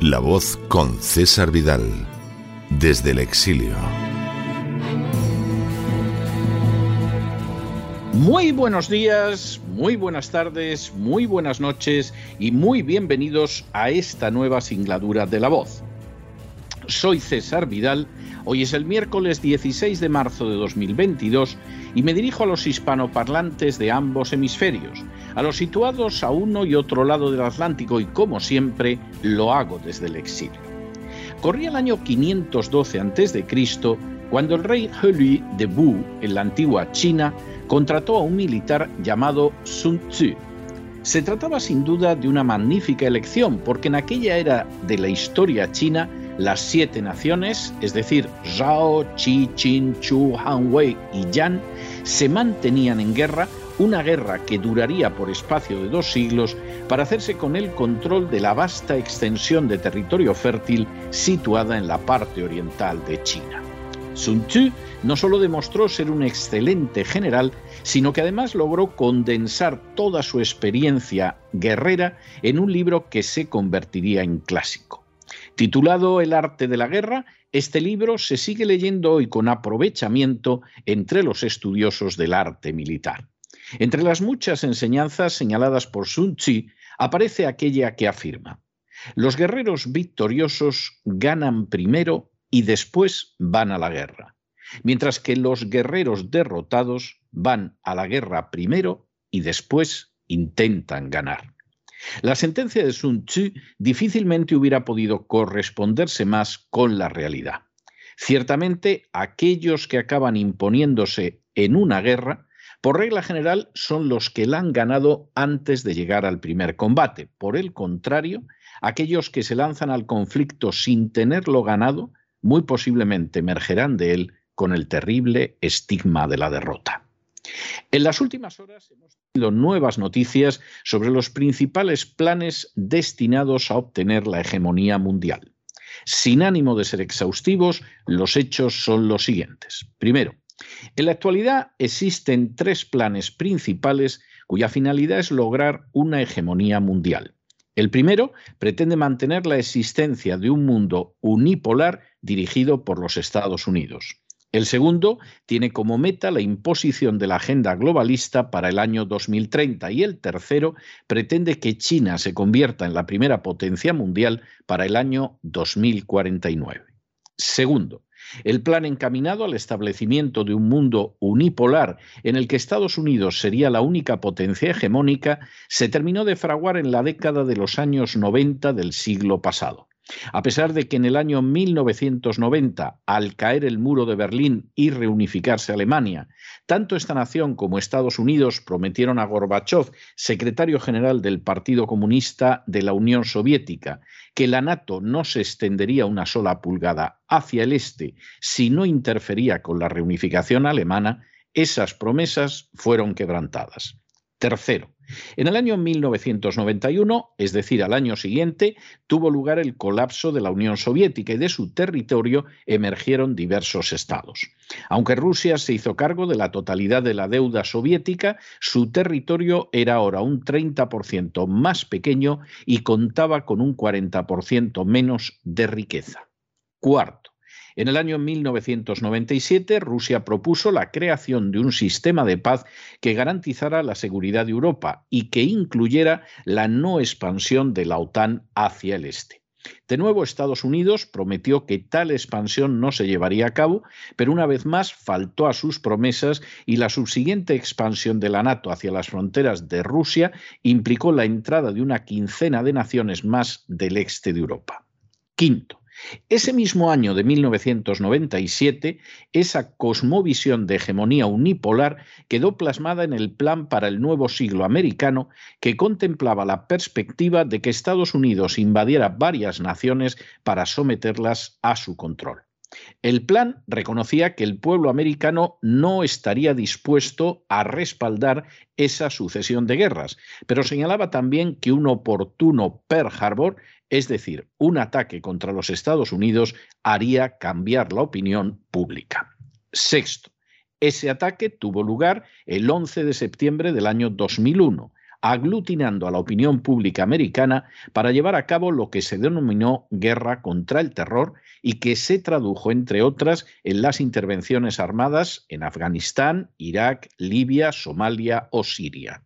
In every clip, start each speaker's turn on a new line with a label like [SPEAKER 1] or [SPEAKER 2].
[SPEAKER 1] La voz con César Vidal, desde el exilio.
[SPEAKER 2] Muy buenos días, muy buenas tardes, muy buenas noches y muy bienvenidos a esta nueva singladura de La voz. Soy César Vidal, hoy es el miércoles 16 de marzo de 2022 y me dirijo a los hispanoparlantes de ambos hemisferios a los situados a uno y otro lado del Atlántico y como siempre lo hago desde el exilio. Corría el año 512 a.C. cuando el rey He de Wu, en la antigua China, contrató a un militar llamado Sun Tzu. Se trataba sin duda de una magnífica elección porque en aquella era de la historia china las siete naciones, es decir, Zhao, Qi, Qin, Chu, Han Wei y Yan, se mantenían en guerra una guerra que duraría por espacio de dos siglos para hacerse con el control de la vasta extensión de territorio fértil situada en la parte oriental de China. Sun Tzu no solo demostró ser un excelente general, sino que además logró condensar toda su experiencia guerrera en un libro que se convertiría en clásico. Titulado El arte de la guerra, este libro se sigue leyendo hoy con aprovechamiento entre los estudiosos del arte militar. Entre las muchas enseñanzas señaladas por Sun Tzu aparece aquella que afirma, los guerreros victoriosos ganan primero y después van a la guerra, mientras que los guerreros derrotados van a la guerra primero y después intentan ganar. La sentencia de Sun Tzu difícilmente hubiera podido corresponderse más con la realidad. Ciertamente, aquellos que acaban imponiéndose en una guerra por regla general son los que la han ganado antes de llegar al primer combate. Por el contrario, aquellos que se lanzan al conflicto sin tenerlo ganado, muy posiblemente emergerán de él con el terrible estigma de la derrota. En las últimas horas hemos tenido nuevas noticias sobre los principales planes destinados a obtener la hegemonía mundial. Sin ánimo de ser exhaustivos, los hechos son los siguientes. Primero, en la actualidad existen tres planes principales cuya finalidad es lograr una hegemonía mundial. El primero pretende mantener la existencia de un mundo unipolar dirigido por los Estados Unidos. El segundo tiene como meta la imposición de la agenda globalista para el año 2030 y el tercero pretende que China se convierta en la primera potencia mundial para el año 2049. Segundo, el plan encaminado al establecimiento de un mundo unipolar en el que Estados Unidos sería la única potencia hegemónica se terminó de fraguar en la década de los años 90 del siglo pasado. A pesar de que en el año 1990, al caer el muro de Berlín y reunificarse Alemania, tanto esta nación como Estados Unidos prometieron a Gorbachev, secretario general del Partido Comunista de la Unión Soviética, que la NATO no se extendería una sola pulgada hacia el este si no interfería con la reunificación alemana, esas promesas fueron quebrantadas. Tercero, en el año 1991, es decir, al año siguiente, tuvo lugar el colapso de la Unión Soviética y de su territorio emergieron diversos estados. Aunque Rusia se hizo cargo de la totalidad de la deuda soviética, su territorio era ahora un 30% más pequeño y contaba con un 40% menos de riqueza. Cuarto, en el año 1997, Rusia propuso la creación de un sistema de paz que garantizara la seguridad de Europa y que incluyera la no expansión de la OTAN hacia el este. De nuevo, Estados Unidos prometió que tal expansión no se llevaría a cabo, pero una vez más faltó a sus promesas y la subsiguiente expansión de la NATO hacia las fronteras de Rusia implicó la entrada de una quincena de naciones más del este de Europa. Quinto, Ese mismo año de 1997, esa cosmovisión de hegemonía unipolar quedó plasmada en el Plan para el Nuevo Siglo Americano, que contemplaba la perspectiva de que Estados Unidos invadiera varias naciones para someterlas a su control. El plan reconocía que el pueblo americano no estaría dispuesto a respaldar esa sucesión de guerras, pero señalaba también que un oportuno Pearl Harbor es decir, un ataque contra los Estados Unidos haría cambiar la opinión pública. Sexto, ese ataque tuvo lugar el 11 de septiembre del año 2001, aglutinando a la opinión pública americana para llevar a cabo lo que se denominó guerra contra el terror y que se tradujo, entre otras, en las intervenciones armadas en Afganistán, Irak, Libia, Somalia o Siria.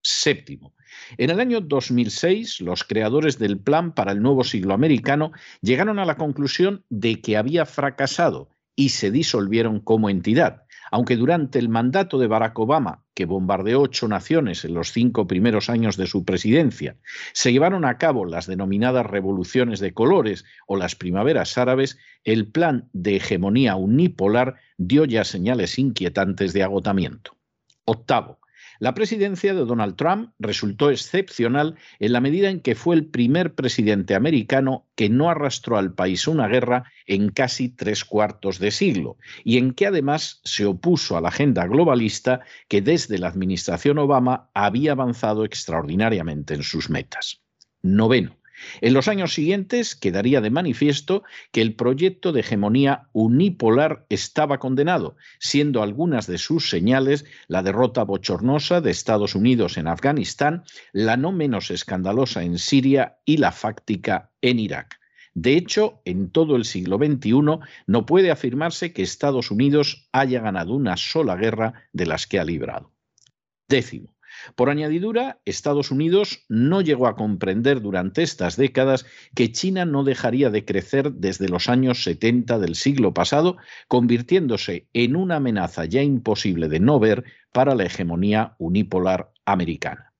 [SPEAKER 2] Séptimo, en el año 2006, los creadores del Plan para el Nuevo Siglo Americano llegaron a la conclusión de que había fracasado y se disolvieron como entidad, aunque durante el mandato de Barack Obama, que bombardeó ocho naciones en los cinco primeros años de su presidencia, se llevaron a cabo las denominadas revoluciones de colores o las primaveras árabes, el plan de hegemonía unipolar dio ya señales inquietantes de agotamiento. Octavo, la presidencia de Donald Trump resultó excepcional en la medida en que fue el primer presidente americano que no arrastró al país una guerra en casi tres cuartos de siglo y en que además se opuso a la agenda globalista que desde la administración Obama había avanzado extraordinariamente en sus metas. Noveno. En los años siguientes quedaría de manifiesto que el proyecto de hegemonía unipolar estaba condenado, siendo algunas de sus señales la derrota bochornosa de Estados Unidos en Afganistán, la no menos escandalosa en Siria y la fáctica en Irak. De hecho, en todo el siglo XXI no puede afirmarse que Estados Unidos haya ganado una sola guerra de las que ha librado. Décimo, por añadidura, Estados Unidos no llegó a comprender durante estas décadas que China no dejaría de crecer desde los años 70 del siglo pasado, convirtiéndose en una amenaza ya imposible de no ver para la hegemonía unipolar americana.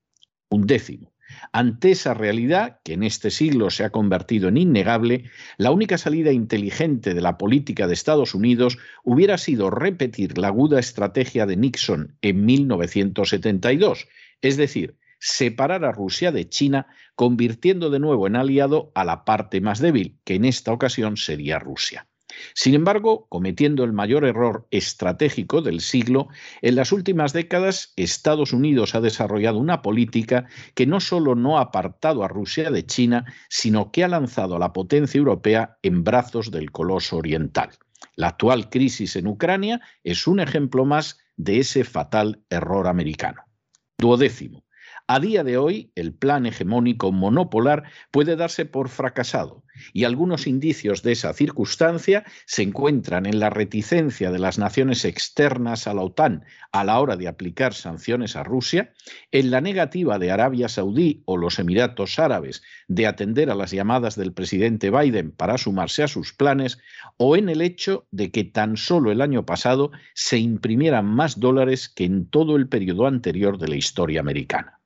[SPEAKER 2] Un décimo. Ante esa realidad, que en este siglo se ha convertido en innegable, la única salida inteligente de la política de Estados Unidos hubiera sido repetir la aguda estrategia de Nixon en 1972, es decir, separar a Rusia de China, convirtiendo de nuevo en aliado a la parte más débil, que en esta ocasión sería Rusia. Sin embargo, cometiendo el mayor error estratégico del siglo, en las últimas décadas Estados Unidos ha desarrollado una política que no solo no ha apartado a Rusia de China, sino que ha lanzado a la potencia europea en brazos del coloso oriental. La actual crisis en Ucrania es un ejemplo más de ese fatal error americano. Duodécimo. A día de hoy, el plan hegemónico monopolar puede darse por fracasado y algunos indicios de esa circunstancia se encuentran en la reticencia de las naciones externas a la OTAN a la hora de aplicar sanciones a Rusia, en la negativa de Arabia Saudí o los Emiratos Árabes de atender a las llamadas del presidente Biden para sumarse a sus planes, o en el hecho de que tan solo el año pasado se imprimieran más dólares que en todo el periodo anterior de la historia americana.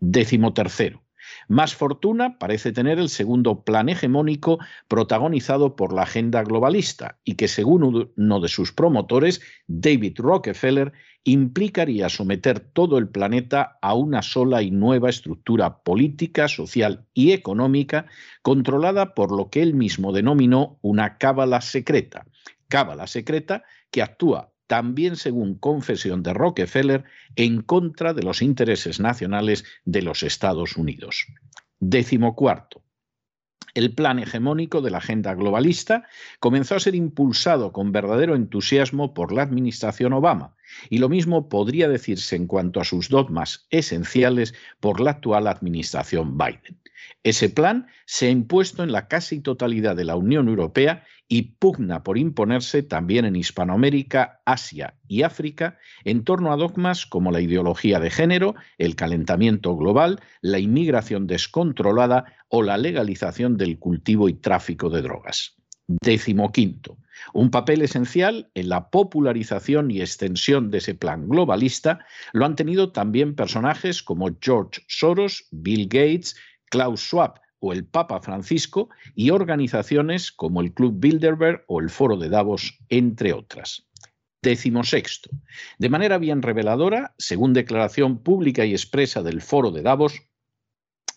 [SPEAKER 2] Décimo tercero. Más fortuna parece tener el segundo plan hegemónico protagonizado por la agenda globalista y que, según uno de sus promotores, David Rockefeller, implicaría someter todo el planeta a una sola y nueva estructura política, social y económica controlada por lo que él mismo denominó una cábala secreta. Cábala secreta que actúa también según confesión de Rockefeller, en contra de los intereses nacionales de los Estados Unidos. Décimo cuarto. El plan hegemónico de la agenda globalista comenzó a ser impulsado con verdadero entusiasmo por la administración Obama, y lo mismo podría decirse en cuanto a sus dogmas esenciales por la actual administración Biden. Ese plan se ha impuesto en la casi totalidad de la Unión Europea y pugna por imponerse también en Hispanoamérica, Asia y África en torno a dogmas como la ideología de género, el calentamiento global, la inmigración descontrolada o la legalización del cultivo y tráfico de drogas. Décimo quinto. Un papel esencial en la popularización y extensión de ese plan globalista lo han tenido también personajes como George Soros, Bill Gates, Klaus Schwab o el Papa Francisco y organizaciones como el Club Bilderberg o el Foro de Davos, entre otras. Décimo sexto. De manera bien reveladora, según declaración pública y expresa del Foro de Davos,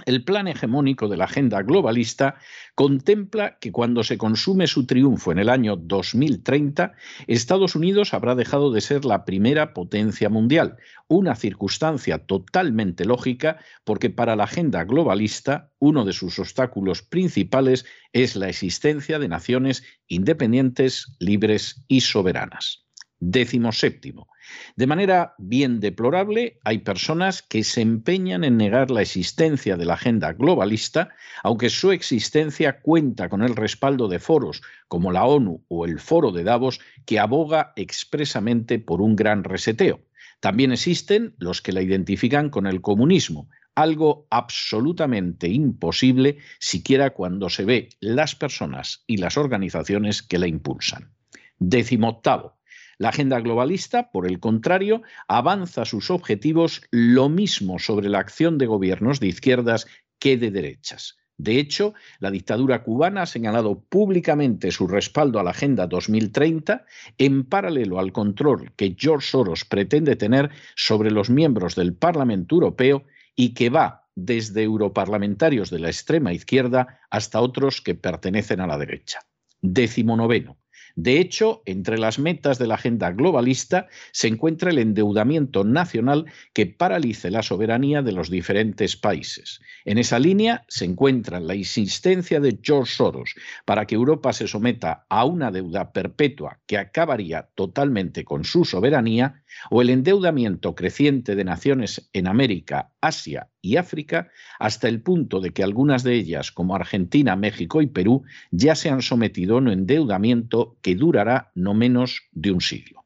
[SPEAKER 2] el plan hegemónico de la agenda globalista contempla que cuando se consume su triunfo en el año 2030, Estados Unidos habrá dejado de ser la primera potencia mundial, una circunstancia totalmente lógica porque para la agenda globalista uno de sus obstáculos principales es la existencia de naciones independientes, libres y soberanas. Décimo séptimo. De manera bien deplorable, hay personas que se empeñan en negar la existencia de la agenda globalista, aunque su existencia cuenta con el respaldo de foros como la ONU o el Foro de Davos, que aboga expresamente por un gran reseteo. También existen los que la identifican con el comunismo, algo absolutamente imposible siquiera cuando se ve las personas y las organizaciones que la impulsan. Décimo octavo. La agenda globalista, por el contrario, avanza sus objetivos lo mismo sobre la acción de gobiernos de izquierdas que de derechas. De hecho, la dictadura cubana ha señalado públicamente su respaldo a la Agenda 2030 en paralelo al control que George Soros pretende tener sobre los miembros del Parlamento Europeo y que va desde europarlamentarios de la extrema izquierda hasta otros que pertenecen a la derecha. Décimo noveno. De hecho, entre las metas de la agenda globalista se encuentra el endeudamiento nacional que paralice la soberanía de los diferentes países. En esa línea se encuentra la insistencia de George Soros para que Europa se someta a una deuda perpetua que acabaría totalmente con su soberanía o el endeudamiento creciente de naciones en América, Asia y África, hasta el punto de que algunas de ellas, como Argentina, México y Perú, ya se han sometido a un endeudamiento que durará no menos de un siglo.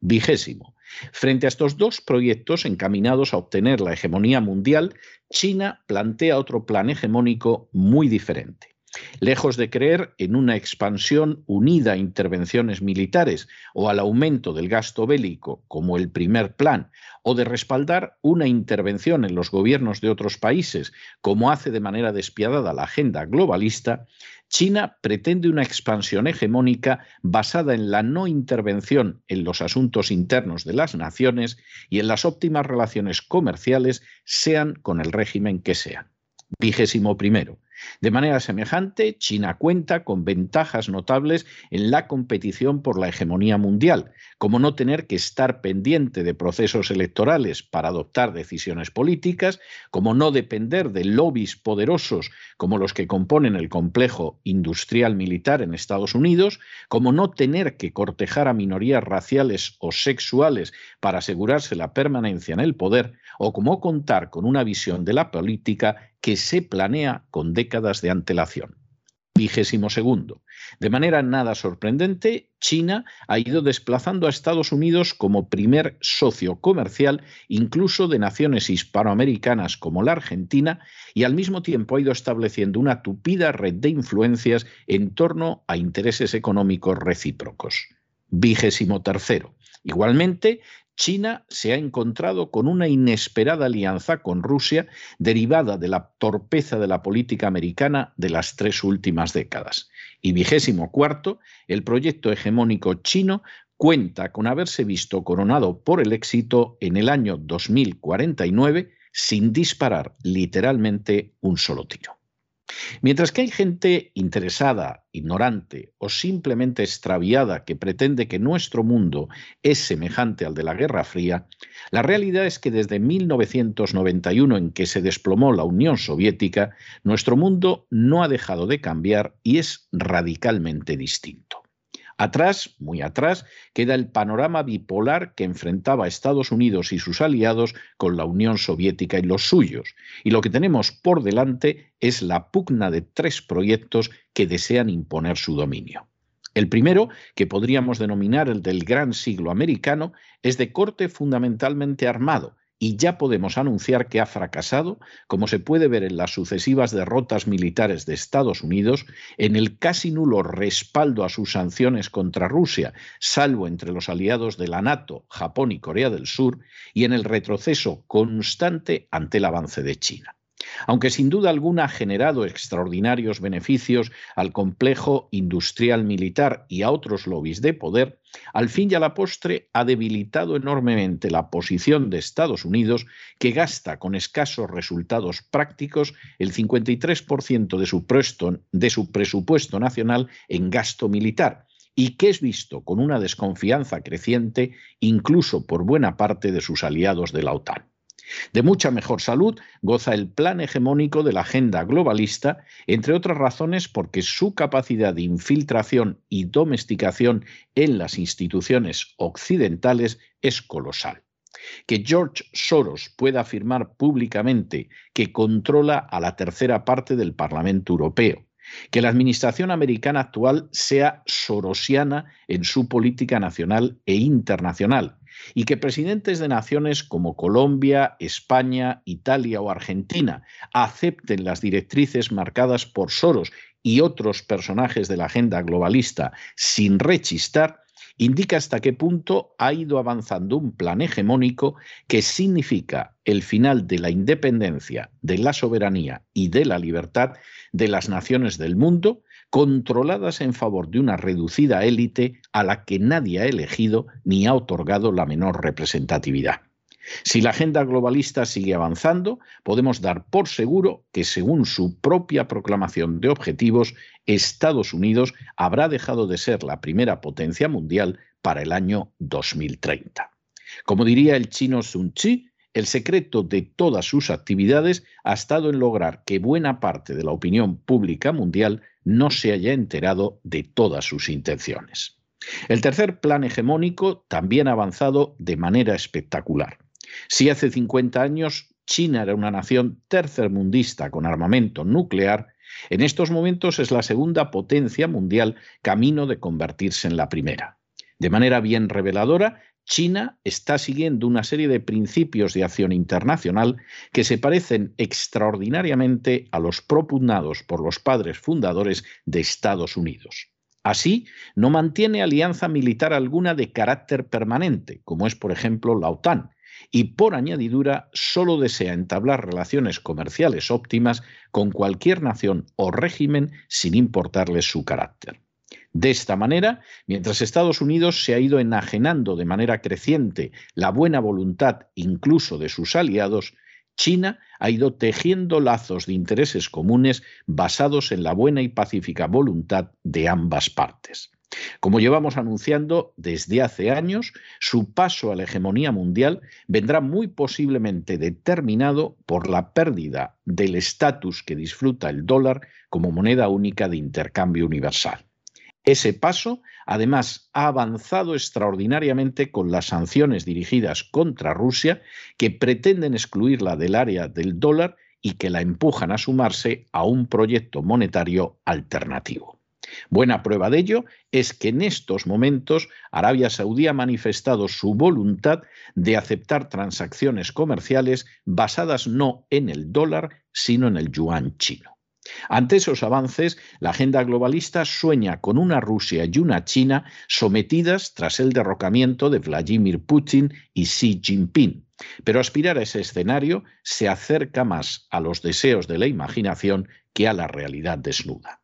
[SPEAKER 2] Vigésimo. Frente a estos dos proyectos encaminados a obtener la hegemonía mundial, China plantea otro plan hegemónico muy diferente. Lejos de creer en una expansión unida a intervenciones militares o al aumento del gasto bélico como el primer plan, o de respaldar una intervención en los gobiernos de otros países como hace de manera despiadada la agenda globalista, China pretende una expansión hegemónica basada en la no intervención en los asuntos internos de las naciones y en las óptimas relaciones comerciales, sean con el régimen que sean. Vigésimo primero. De manera semejante, China cuenta con ventajas notables en la competición por la hegemonía mundial, como no tener que estar pendiente de procesos electorales para adoptar decisiones políticas, como no depender de lobbies poderosos como los que componen el complejo industrial militar en Estados Unidos, como no tener que cortejar a minorías raciales o sexuales para asegurarse la permanencia en el poder, o como contar con una visión de la política que se planea con décadas de antelación. Vigésimo segundo. De manera nada sorprendente, China ha ido desplazando a Estados Unidos como primer socio comercial, incluso de naciones hispanoamericanas como la Argentina, y al mismo tiempo ha ido estableciendo una tupida red de influencias en torno a intereses económicos recíprocos. Vigésimo tercero. Igualmente, China se ha encontrado con una inesperada alianza con Rusia derivada de la torpeza de la política americana de las tres últimas décadas. Y vigésimo cuarto, el proyecto hegemónico chino cuenta con haberse visto coronado por el éxito en el año 2049 sin disparar literalmente un solo tiro. Mientras que hay gente interesada, ignorante o simplemente extraviada que pretende que nuestro mundo es semejante al de la Guerra Fría, la realidad es que desde 1991 en que se desplomó la Unión Soviética, nuestro mundo no ha dejado de cambiar y es radicalmente distinto. Atrás, muy atrás, queda el panorama bipolar que enfrentaba a Estados Unidos y sus aliados con la Unión Soviética y los suyos. Y lo que tenemos por delante es la pugna de tres proyectos que desean imponer su dominio. El primero, que podríamos denominar el del gran siglo americano, es de corte fundamentalmente armado y ya podemos anunciar que ha fracasado, como se puede ver en las sucesivas derrotas militares de Estados Unidos, en el casi nulo respaldo a sus sanciones contra Rusia, salvo entre los aliados de la NATO, Japón y Corea del Sur, y en el retroceso constante ante el avance de China. Aunque sin duda alguna ha generado extraordinarios beneficios al complejo industrial militar y a otros lobbies de poder, al fin y a la postre ha debilitado enormemente la posición de Estados Unidos, que gasta con escasos resultados prácticos el 53% de su, de su presupuesto nacional en gasto militar, y que es visto con una desconfianza creciente incluso por buena parte de sus aliados de la OTAN. De mucha mejor salud goza el plan hegemónico de la agenda globalista, entre otras razones porque su capacidad de infiltración y domesticación en las instituciones occidentales es colosal. Que George Soros pueda afirmar públicamente que controla a la tercera parte del Parlamento Europeo, que la administración americana actual sea sorosiana en su política nacional e internacional y que presidentes de naciones como Colombia, España, Italia o Argentina acepten las directrices marcadas por Soros y otros personajes de la agenda globalista sin rechistar, indica hasta qué punto ha ido avanzando un plan hegemónico que significa el final de la independencia, de la soberanía y de la libertad de las naciones del mundo, controladas en favor de una reducida élite a la que nadie ha elegido ni ha otorgado la menor representatividad. Si la agenda globalista sigue avanzando, podemos dar por seguro que, según su propia proclamación de objetivos, Estados Unidos habrá dejado de ser la primera potencia mundial para el año 2030. Como diría el chino Sun Chi, el secreto de todas sus actividades ha estado en lograr que buena parte de la opinión pública mundial no se haya enterado de todas sus intenciones. El tercer plan hegemónico también ha avanzado de manera espectacular. Si hace 50 años China era una nación tercermundista con armamento nuclear, en estos momentos es la segunda potencia mundial camino de convertirse en la primera. De manera bien reveladora, China está siguiendo una serie de principios de acción internacional que se parecen extraordinariamente a los propugnados por los padres fundadores de Estados Unidos. Así, no mantiene alianza militar alguna de carácter permanente, como es por ejemplo la OTAN, y por añadidura solo desea entablar relaciones comerciales óptimas con cualquier nación o régimen sin importarles su carácter. De esta manera, mientras Estados Unidos se ha ido enajenando de manera creciente la buena voluntad incluso de sus aliados, China ha ido tejiendo lazos de intereses comunes basados en la buena y pacífica voluntad de ambas partes. Como llevamos anunciando desde hace años, su paso a la hegemonía mundial vendrá muy posiblemente determinado por la pérdida del estatus que disfruta el dólar como moneda única de intercambio universal. Ese paso, además, ha avanzado extraordinariamente con las sanciones dirigidas contra Rusia que pretenden excluirla del área del dólar y que la empujan a sumarse a un proyecto monetario alternativo. Buena prueba de ello es que en estos momentos Arabia Saudí ha manifestado su voluntad de aceptar transacciones comerciales basadas no en el dólar, sino en el yuan chino. Ante esos avances, la agenda globalista sueña con una Rusia y una China sometidas tras el derrocamiento de Vladimir Putin y Xi Jinping. Pero aspirar a ese escenario se acerca más a los deseos de la imaginación que a la realidad desnuda.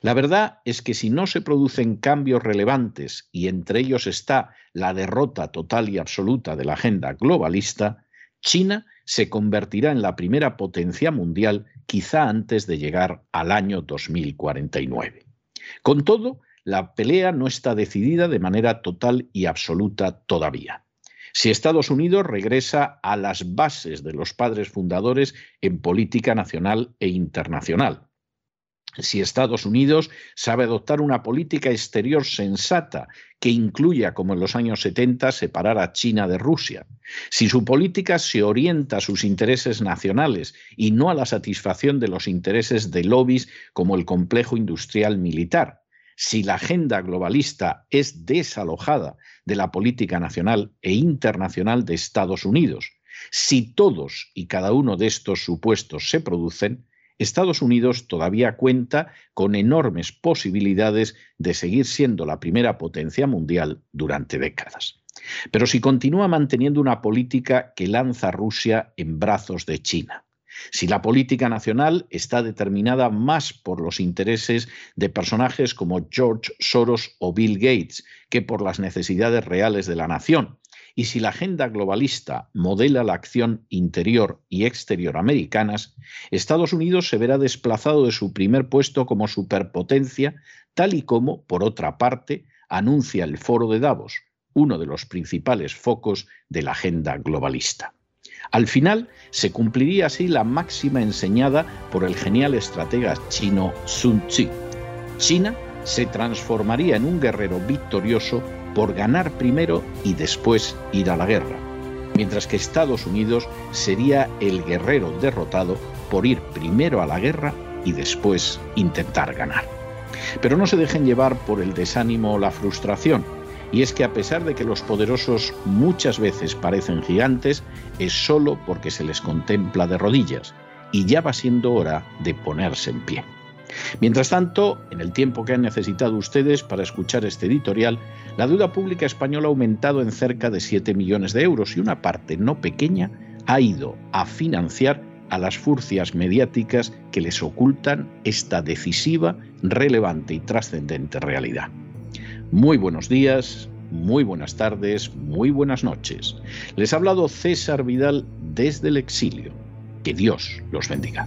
[SPEAKER 2] La verdad es que si no se producen cambios relevantes, y entre ellos está la derrota total y absoluta de la agenda globalista, China se convertirá en la primera potencia mundial quizá antes de llegar al año 2049. Con todo, la pelea no está decidida de manera total y absoluta todavía. Si Estados Unidos regresa a las bases de los padres fundadores en política nacional e internacional, si Estados Unidos sabe adoptar una política exterior sensata que incluya, como en los años 70, separar a China de Rusia, si su política se orienta a sus intereses nacionales y no a la satisfacción de los intereses de lobbies como el complejo industrial militar, si la agenda globalista es desalojada de la política nacional e internacional de Estados Unidos, si todos y cada uno de estos supuestos se producen, Estados Unidos todavía cuenta con enormes posibilidades de seguir siendo la primera potencia mundial durante décadas. Pero si continúa manteniendo una política que lanza a Rusia en brazos de China, Si la política nacional está determinada más por los intereses de personajes como George Soros o Bill Gates que por las necesidades reales de la nación, y si la agenda globalista modela la acción interior y exterior americanas, Estados Unidos se verá desplazado de su primer puesto como superpotencia, tal y como, por otra parte, anuncia el Foro de Davos, uno de los principales focos de la agenda globalista. Al final se cumpliría así la máxima enseñada por el genial estratega chino Sun Tzu. China se transformaría en un guerrero victorioso por ganar primero y después ir a la guerra, mientras que Estados Unidos sería el guerrero derrotado por ir primero a la guerra y después intentar ganar. Pero no se dejen llevar por el desánimo o la frustración, y es que a pesar de que los poderosos muchas veces parecen gigantes, es solo porque se les contempla de rodillas, y ya va siendo hora de ponerse en pie. Mientras tanto, en el tiempo que han necesitado ustedes para escuchar este editorial, la deuda pública española ha aumentado en cerca de 7 millones de euros y una parte no pequeña ha ido a financiar a las furcias mediáticas que les ocultan esta decisiva, relevante y trascendente realidad. Muy buenos días, muy buenas tardes, muy buenas noches. Les ha hablado César Vidal desde el exilio. Que Dios los bendiga.